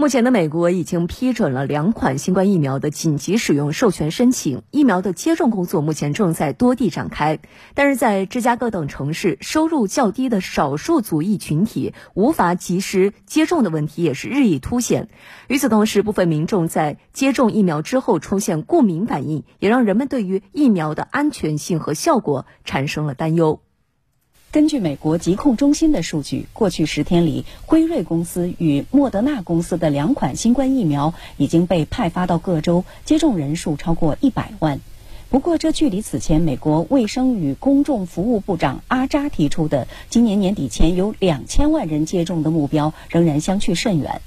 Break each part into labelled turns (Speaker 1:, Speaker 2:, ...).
Speaker 1: 目前的美国已经批准了两款新冠疫苗的紧急使用授权申请，疫苗的接种工作目前正在多地展开。但是在芝加哥等城市，收入较低的少数族裔群体无法及时接种的问题也是日益凸显。与此同时，部分民众在接种疫苗之后出现过敏反应，也让人们对于疫苗的安全性和效果产生了担忧。
Speaker 2: 根据美国疾控中心的数据，过去十天里，辉瑞公司与莫德纳公司的两款新冠疫苗已经被派发到各州，接种人数超过一百万。不过，这距离此前美国卫生与公众服务部长阿扎提出的今年年底前有两千万人接种的目标仍然相去甚远。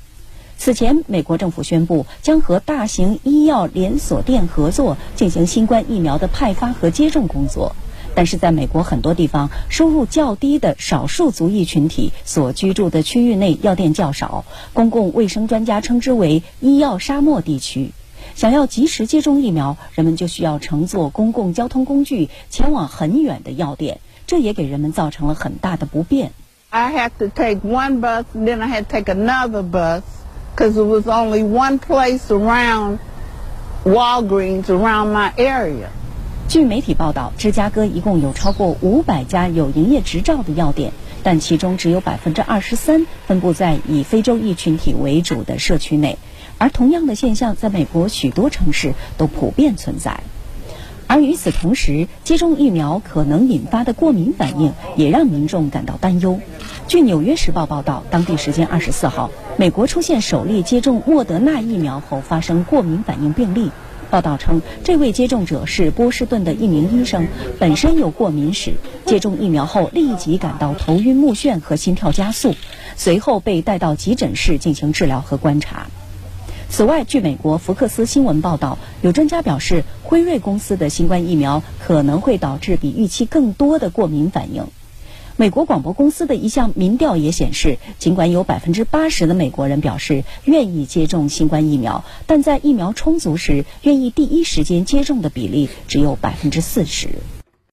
Speaker 2: 此前，美国政府宣布将和大型医药连锁店合作，进行新冠疫苗的派发和接种工作。但是，在美国很多地方，收入较低的少数族裔群体所居住的区域内药店较少，公共卫生专家称之为“医药沙漠地区”。想要及时接种疫苗，人们就需要乘坐公共交通工具前往很远的药店，这也给人们造成了很大的不便。
Speaker 3: I had to take one bus, then I had to take another bus, because there was only one place around Walgreens around my area.
Speaker 2: 据媒体报道，芝加哥一共有超过五百家有营业执照的药店，但其中只有百分之二十三分布在以非洲裔群体为主的社区内，而同样的现象在美国许多城市都普遍存在。而与此同时，接种疫苗可能引发的过敏反应也让民众感到担忧。据《纽约时报》报道，当地时间二十四号，美国出现首例接种莫德纳疫苗后发生过敏反应病例。报道称，这位接种者是波士顿的一名医生，本身有过敏史。接种疫苗后立即感到头晕目眩和心跳加速，随后被带到急诊室进行治疗和观察。此外，据美国福克斯新闻报道，有专家表示，辉瑞公司的新冠疫苗可能会导致比预期更多的过敏反应。美国广播公司的一项民调也显示，尽管有百分之八十的美国人表示愿意接种新冠疫苗，但在疫苗充足时，愿意第一时间接种的比例只有百分之四十。